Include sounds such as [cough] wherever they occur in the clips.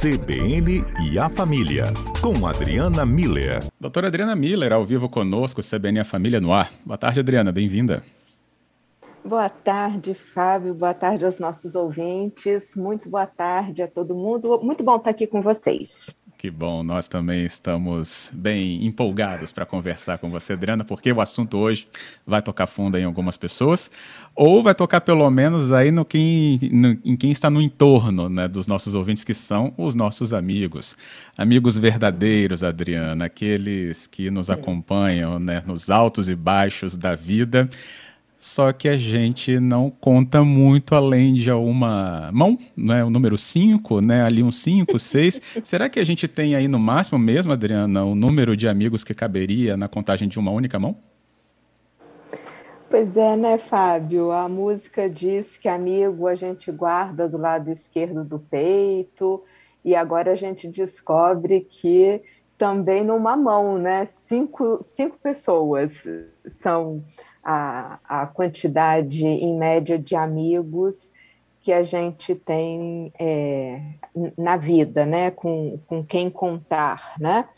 CBN e a Família, com Adriana Miller. Doutora Adriana Miller, ao vivo conosco, CBN e a Família no ar. Boa tarde, Adriana, bem-vinda. Boa tarde, Fábio. Boa tarde aos nossos ouvintes. Muito boa tarde a todo mundo. Muito bom estar aqui com vocês. Que bom, nós também estamos bem empolgados para conversar com você, Adriana, porque o assunto hoje vai tocar fundo em algumas pessoas, ou vai tocar pelo menos aí no quem, no, em quem está no entorno né, dos nossos ouvintes, que são os nossos amigos. Amigos verdadeiros, Adriana, aqueles que nos acompanham né, nos altos e baixos da vida só que a gente não conta muito além de uma mão, né? o número 5, né? ali um 5, 6. [laughs] Será que a gente tem aí no máximo mesmo, Adriana, o número de amigos que caberia na contagem de uma única mão? Pois é, né, Fábio? A música diz que amigo a gente guarda do lado esquerdo do peito, e agora a gente descobre que também numa mão, né? Cinco, cinco pessoas são a, a quantidade em média de amigos que a gente tem é, na vida, né? Com, com quem contar, né?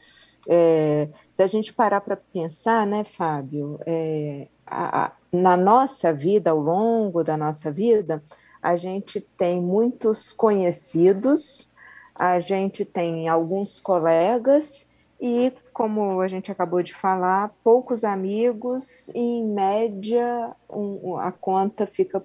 É, se a gente parar para pensar, né, Fábio, é, a, na nossa vida, ao longo da nossa vida, a gente tem muitos conhecidos, a gente tem alguns colegas e, como a gente acabou de falar, poucos amigos, e em média um, a conta fica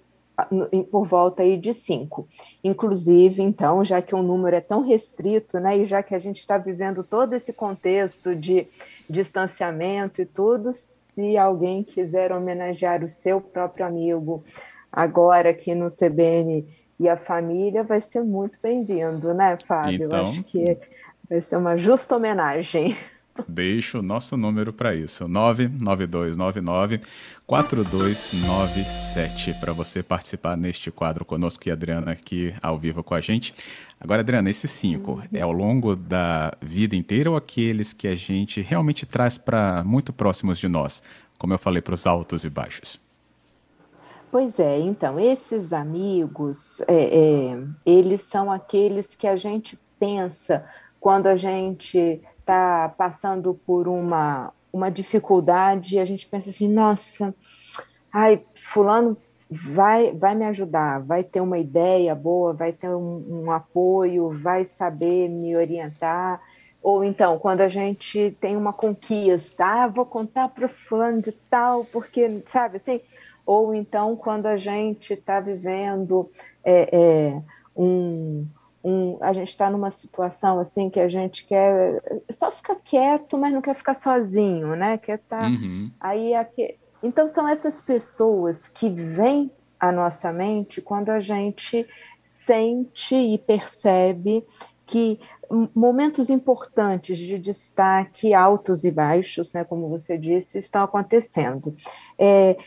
por volta aí de cinco. Inclusive, então, já que o número é tão restrito, né, e já que a gente está vivendo todo esse contexto de distanciamento e tudo, se alguém quiser homenagear o seu próprio amigo agora aqui no CBN e a família, vai ser muito bem-vindo, né, Fábio? Então... Acho que Vai ser uma justa homenagem. Deixa o nosso número para isso, 99299-4297, para você participar neste quadro conosco e a Adriana aqui ao vivo com a gente. Agora, Adriana, esses cinco, uhum. é ao longo da vida inteira ou aqueles que a gente realmente traz para muito próximos de nós, como eu falei, para os altos e baixos? Pois é, então, esses amigos, é, é, eles são aqueles que a gente pensa quando a gente está passando por uma, uma dificuldade, a gente pensa assim, nossa, ai, fulano vai, vai me ajudar, vai ter uma ideia boa, vai ter um, um apoio, vai saber me orientar. Ou então, quando a gente tem uma conquista, ah, vou contar para fulano de tal, porque, sabe assim? Ou então, quando a gente está vivendo é, é, um, um, a gente está numa situação assim que a gente quer só ficar quieto, mas não quer ficar sozinho, né? Quer estar tá, uhum. aí aqui. Então são essas pessoas que vêm à nossa mente quando a gente sente e percebe que momentos importantes de destaque, altos e baixos, né, como você disse, estão acontecendo. É,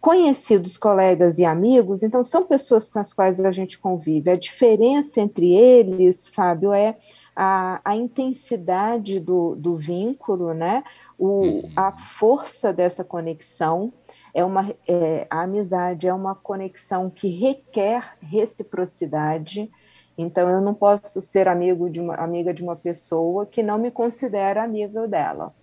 conhecidos, colegas e amigos, então são pessoas com as quais a gente convive. A diferença entre eles, Fábio, é a, a intensidade do, do vínculo, né? O, uhum. a força dessa conexão. É uma, é, a amizade é uma conexão que requer reciprocidade. Então, eu não posso ser amigo de uma, amiga de uma pessoa que não me considera amiga dela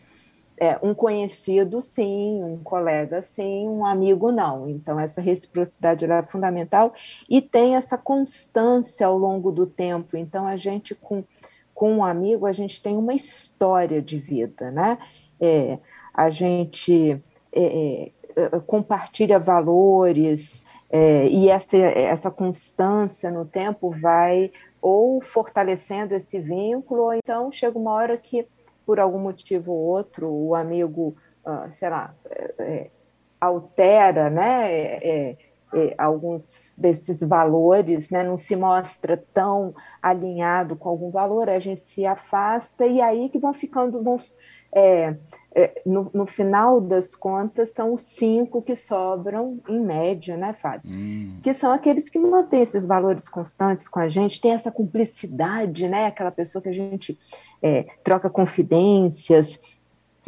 é, um conhecido, sim, um colega, sim, um amigo, não. Então, essa reciprocidade é fundamental e tem essa constância ao longo do tempo. Então, a gente, com, com um amigo, a gente tem uma história de vida, né? É, a gente é, é compartilha valores é, e essa, essa constância no tempo vai ou fortalecendo esse vínculo, ou então chega uma hora que por algum motivo ou outro, o amigo, uh, sei lá, é, é, altera, né, é, é, é, alguns desses valores, né, não se mostra tão alinhado com algum valor, a gente se afasta e aí que vão ficando, vão, é, é, no, no, final das contas, são os cinco que sobram, em média, né, Fábio? Hum. Que são aqueles que mantêm esses valores constantes com a gente, tem essa cumplicidade, né? Aquela pessoa que a gente é, troca confidências,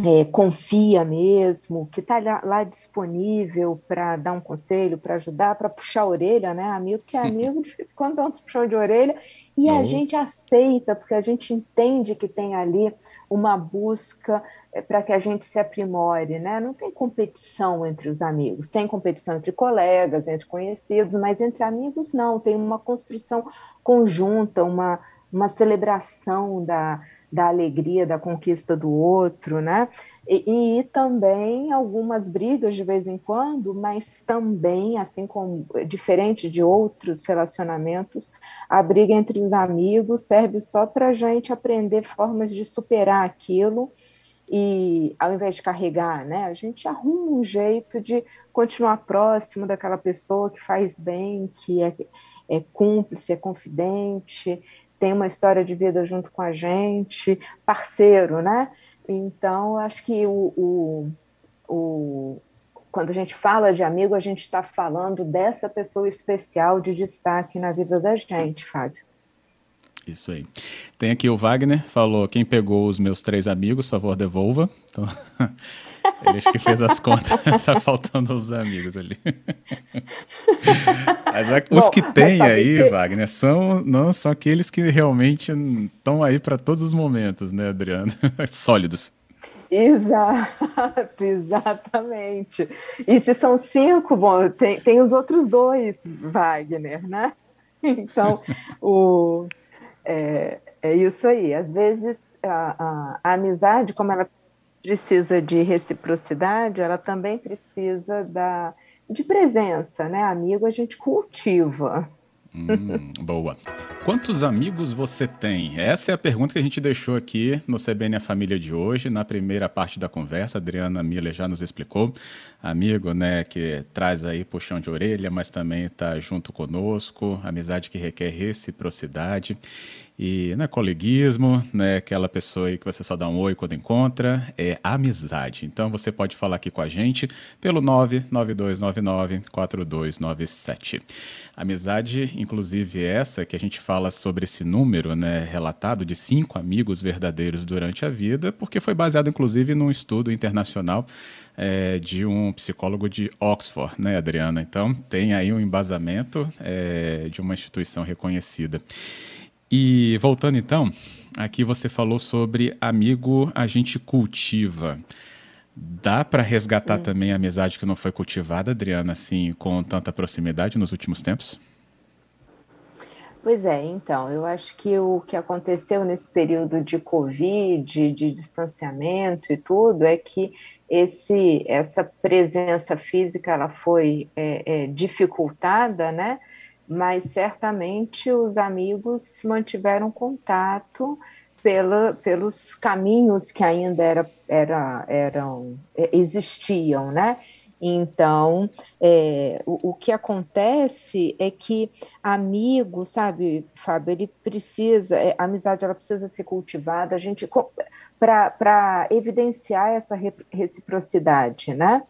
é, confia mesmo, que está lá, lá, disponível para dar um conselho, para ajudar, para puxar a orelha, né? Amigo que é amigo, de vez em quando dá um puxão de orelha, e a gente aceita, porque a gente entende que tem ali uma busca é, para que a gente se aprimore, né? Não tem competição entre os amigos, tem competição entre colegas, entre conhecidos, mas entre amigos não, tem uma construção conjunta, uma, uma celebração da da alegria da conquista do outro, né? E, e, também algumas brigas de vez em quando, mas também, assim como diferente de outros relacionamentos, a briga entre os amigos serve só para a gente aprender formas de superar aquilo e ao invés de carregar, né? A gente arruma um jeito de continuar próximo daquela pessoa que faz bem, que é, é cúmplice, é confidente, tem uma história de vida junto com a gente, parceiro, né? Então, acho que o, o, o quando a gente fala de amigo, a gente está falando dessa pessoa especial de destaque na vida da gente, Fábio. Isso aí. Tem aqui o Wagner, falou: quem pegou os meus três amigos, favor, devolva. Então, [laughs] ele acho que fez as contas, [laughs] tá faltando os amigos ali. Mas é, os Bom, que tem aí, que... Wagner, são, não são aqueles que realmente estão aí para todos os momentos, né, Adriano? [laughs] Sólidos. Exato, [laughs] exatamente. E se são cinco, bom, tem, tem os outros dois, Wagner, né? Então, o, é, é isso aí. Às vezes, a, a, a amizade, como ela precisa de reciprocidade, ela também precisa da, de presença, né? Amigo a gente cultiva. Hum, [laughs] boa. Quantos amigos você tem? Essa é a pergunta que a gente deixou aqui no CBN A Família de hoje, na primeira parte da conversa. Adriana Miller já nos explicou. Amigo, né, que traz aí puxão de orelha, mas também está junto conosco. Amizade que requer reciprocidade. E não é coleguismo, né? Aquela pessoa aí que você só dá um oi quando encontra, é amizade. Então você pode falar aqui com a gente pelo 992994297. Amizade, inclusive essa que a gente fala sobre esse número, né, relatado de cinco amigos verdadeiros durante a vida, porque foi baseado inclusive num estudo internacional é, de um psicólogo de Oxford, né, Adriana? Então tem aí um embasamento é, de uma instituição reconhecida. E voltando então, aqui você falou sobre amigo a gente cultiva. Dá para resgatar também a amizade que não foi cultivada, Adriana, assim, com tanta proximidade nos últimos tempos? Pois é, então, eu acho que o que aconteceu nesse período de Covid, de distanciamento e tudo, é que esse, essa presença física ela foi é, é, dificultada, né? Mas certamente os amigos mantiveram contato pela, pelos caminhos que ainda era, era, eram, existiam, né? Então, é, o, o, que acontece é que amigo, sabe, Fábio, ele precisa, é, a amizade ela precisa ser cultivada, a gente para evidenciar essa reciprocidade, né?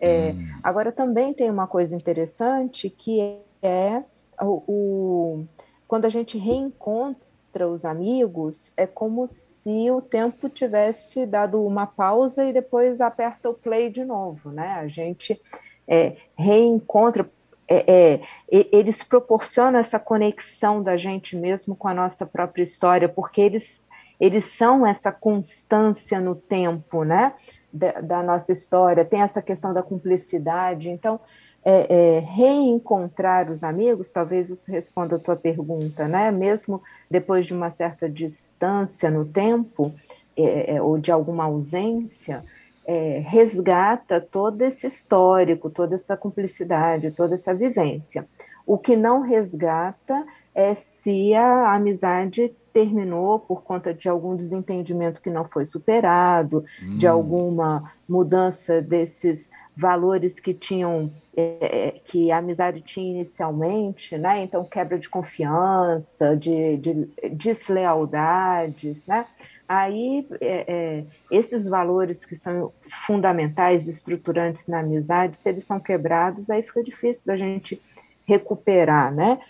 É, hum. Agora também tem uma coisa interessante que é o, quando a gente reencontra os amigos, é como se o tempo tivesse dado uma pausa e depois aperta o play de novo, né? A gente é, reencontra, é, é, eles proporcionam essa conexão da gente mesmo com a nossa própria história, porque eles, eles são essa constância no tempo, né? Da, da nossa história, tem essa questão da cumplicidade. Então, é, é, reencontrar os amigos, talvez isso responda a tua pergunta, né? Mesmo depois de uma certa distância no tempo é, é ou de alguma ausência, é, resgata todo esse histórico, toda essa cumplicidade, toda essa vivência. O que não resgata é se a amizade terminou por conta de algum desentendimento que não foi superado, hum. de alguma mudança desses valores que tinham é, é, que a amizade tinha inicialmente, né? Então quebra de confiança, de, de deslealdades, né? Aí é, é, esses valores que são fundamentais, estruturantes na amizade, se eles são quebrados, aí fica difícil da gente recuperar, né?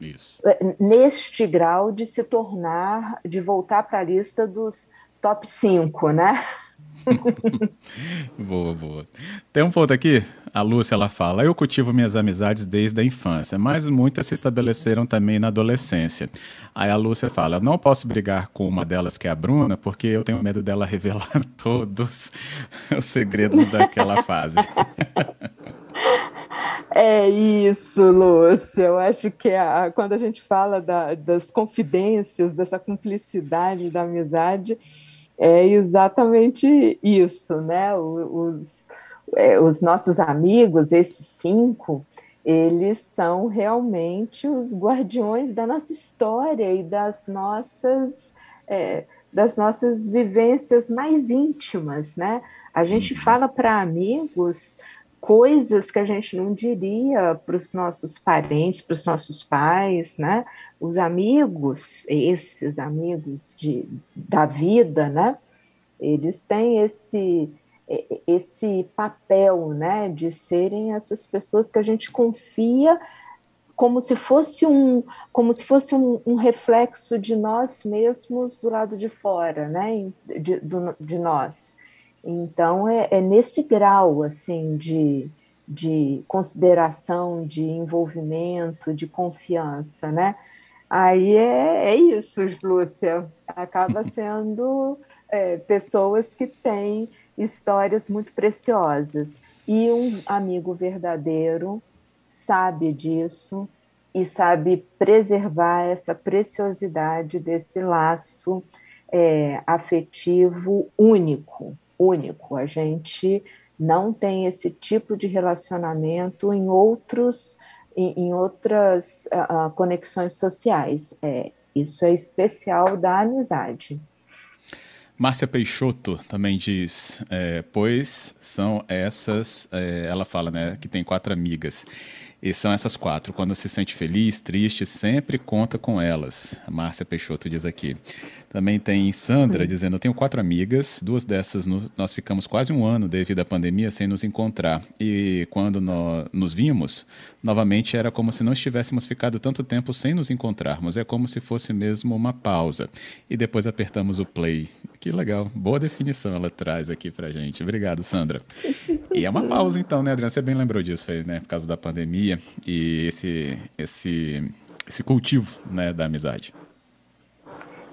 Isso. É, neste grau de se tornar, de voltar para a lista dos top 5, né? [laughs] boa, boa. Tem um ponto aqui, a Lúcia ela fala: Eu cultivo minhas amizades desde a infância, mas muitas se estabeleceram também na adolescência. Aí a Lúcia fala: não posso brigar com uma delas, que é a Bruna, porque eu tenho medo dela revelar [laughs] todos os segredos daquela fase. [laughs] É isso, Lúcia. Eu acho que a, quando a gente fala da, das confidências, dessa cumplicidade da amizade, é exatamente isso, né? Os, é, os nossos amigos, esses cinco, eles são realmente os guardiões da nossa história e das nossas é, das nossas vivências mais íntimas, né? A gente uhum. fala para amigos coisas que a gente não diria para os nossos parentes, para os nossos pais, né? Os amigos, esses amigos de, da vida, né? Eles têm esse esse papel, né, de serem essas pessoas que a gente confia como se fosse um como se fosse um, um reflexo de nós mesmos do lado de fora, né, de, do, de nós. Então, é, é nesse grau, assim, de, de consideração, de envolvimento, de confiança, né? Aí é, é isso, Lúcia. Acaba [laughs] sendo é, pessoas que têm histórias muito preciosas. E um amigo verdadeiro sabe disso e sabe preservar essa preciosidade desse laço é, afetivo único, único. A gente não tem esse tipo de relacionamento em outros em, em outras uh, conexões sociais. É, isso é especial da amizade. Márcia Peixoto também diz, é, pois são essas, é, ela fala, né, que tem quatro amigas. E são essas quatro. Quando se sente feliz, triste, sempre conta com elas. A Márcia Peixoto diz aqui. Também tem Sandra dizendo: Eu tenho quatro amigas, duas dessas no, nós ficamos quase um ano devido à pandemia sem nos encontrar. E quando nós nos vimos, novamente era como se não estivéssemos ficado tanto tempo sem nos encontrarmos. É como se fosse mesmo uma pausa. E depois apertamos o play. Que legal, boa definição ela traz aqui pra gente. Obrigado, Sandra. [laughs] E é uma pausa então, né, Adriana? Você bem lembrou disso aí, né? Por causa da pandemia e esse, esse, esse cultivo né, da amizade.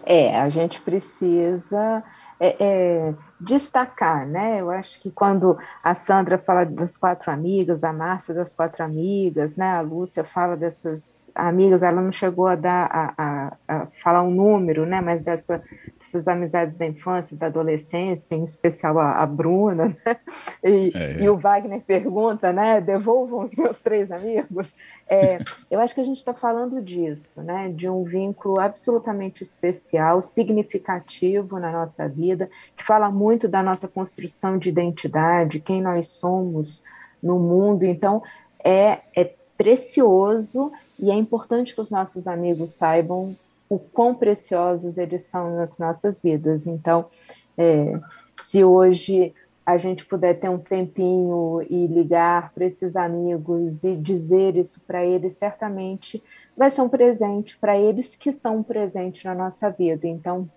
É, a gente precisa é, é, destacar, né? Eu acho que quando a Sandra fala das quatro amigas, a Márcia das quatro amigas, né? A Lúcia fala dessas amigas, ela não chegou a dar a, a, a falar um número, né? Mas dessa, dessas amizades da infância, da adolescência, em especial a, a Bruna, né? E, é. e, o Wagner pergunta, né? Devolvam os meus três amigos. É, [laughs] eu acho que a gente está falando disso, né? De um vínculo absolutamente especial, significativo na nossa vida, que fala muito da nossa construção de identidade, quem nós somos no mundo. Então, é, é precioso e é importante que os nossos amigos saibam o quão preciosos eles são nas nossas vidas. Então, é, se hoje a gente puder ter um tempinho e ligar para esses amigos e dizer isso para eles, certamente vai ser um presente para eles que são um presente na nossa vida. Então,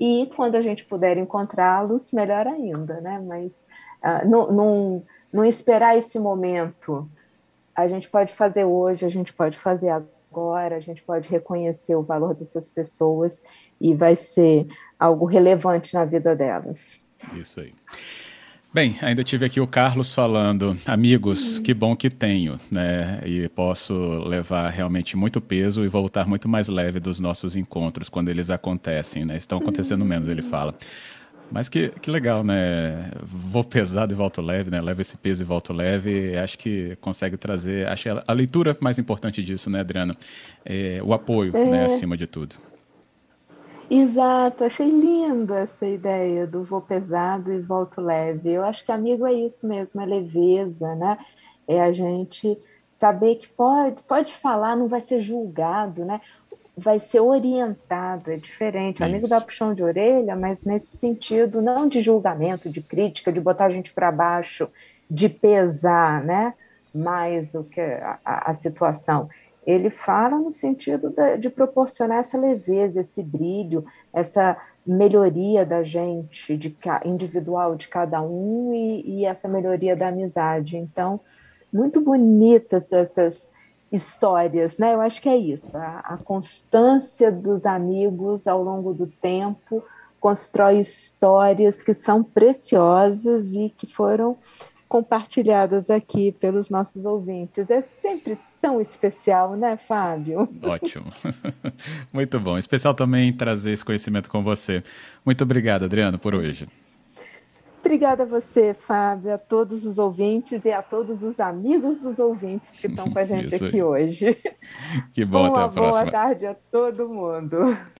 e quando a gente puder encontrá-los, melhor ainda, né? Mas uh, não, não, não esperar esse momento. A gente pode fazer hoje, a gente pode fazer agora, a gente pode reconhecer o valor dessas pessoas e vai ser algo relevante na vida delas. Isso aí. Bem, ainda tive aqui o Carlos falando, amigos, que bom que tenho, né? E posso levar realmente muito peso e voltar muito mais leve dos nossos encontros quando eles acontecem, né? Estão acontecendo menos, ele fala. Mas que, que legal, né? Vou pesado e volto leve, né? Leva esse peso e volto leve. Acho que consegue trazer. Acho a, a leitura mais importante disso, né, Adriana? É, o apoio, né, é. né, acima de tudo. Exato, achei linda essa ideia do vou pesado e volto leve. Eu acho que amigo é isso mesmo, é leveza, né? É a gente saber que pode, pode falar, não vai ser julgado, né? Vai ser orientado, é diferente. O amigo dá puxão de orelha, mas nesse sentido, não de julgamento, de crítica, de botar a gente para baixo, de pesar, né? Mais o que a, a, situação ele fala no sentido de, de proporcionar essa leveza, esse brilho, essa melhoria da gente, de individual de cada um e, e essa melhoria da amizade. Então, muito bonitas essas histórias, né? Eu acho que é isso. A, a, constância dos amigos ao longo do tempo constrói histórias que são preciosas e que foram compartilhadas aqui pelos nossos ouvintes. É sempre tão especial, né, Fábio? Ótimo. [laughs] Muito bom. Especial também trazer esse conhecimento com você. Muito obrigado, Adriano, por hoje. Obrigada a você, Fábio, a todos os ouvintes e a todos os amigos dos ouvintes que estão com a [laughs] gente aqui hoje. Que bom, Uma até a próxima. Boa tarde a todo mundo.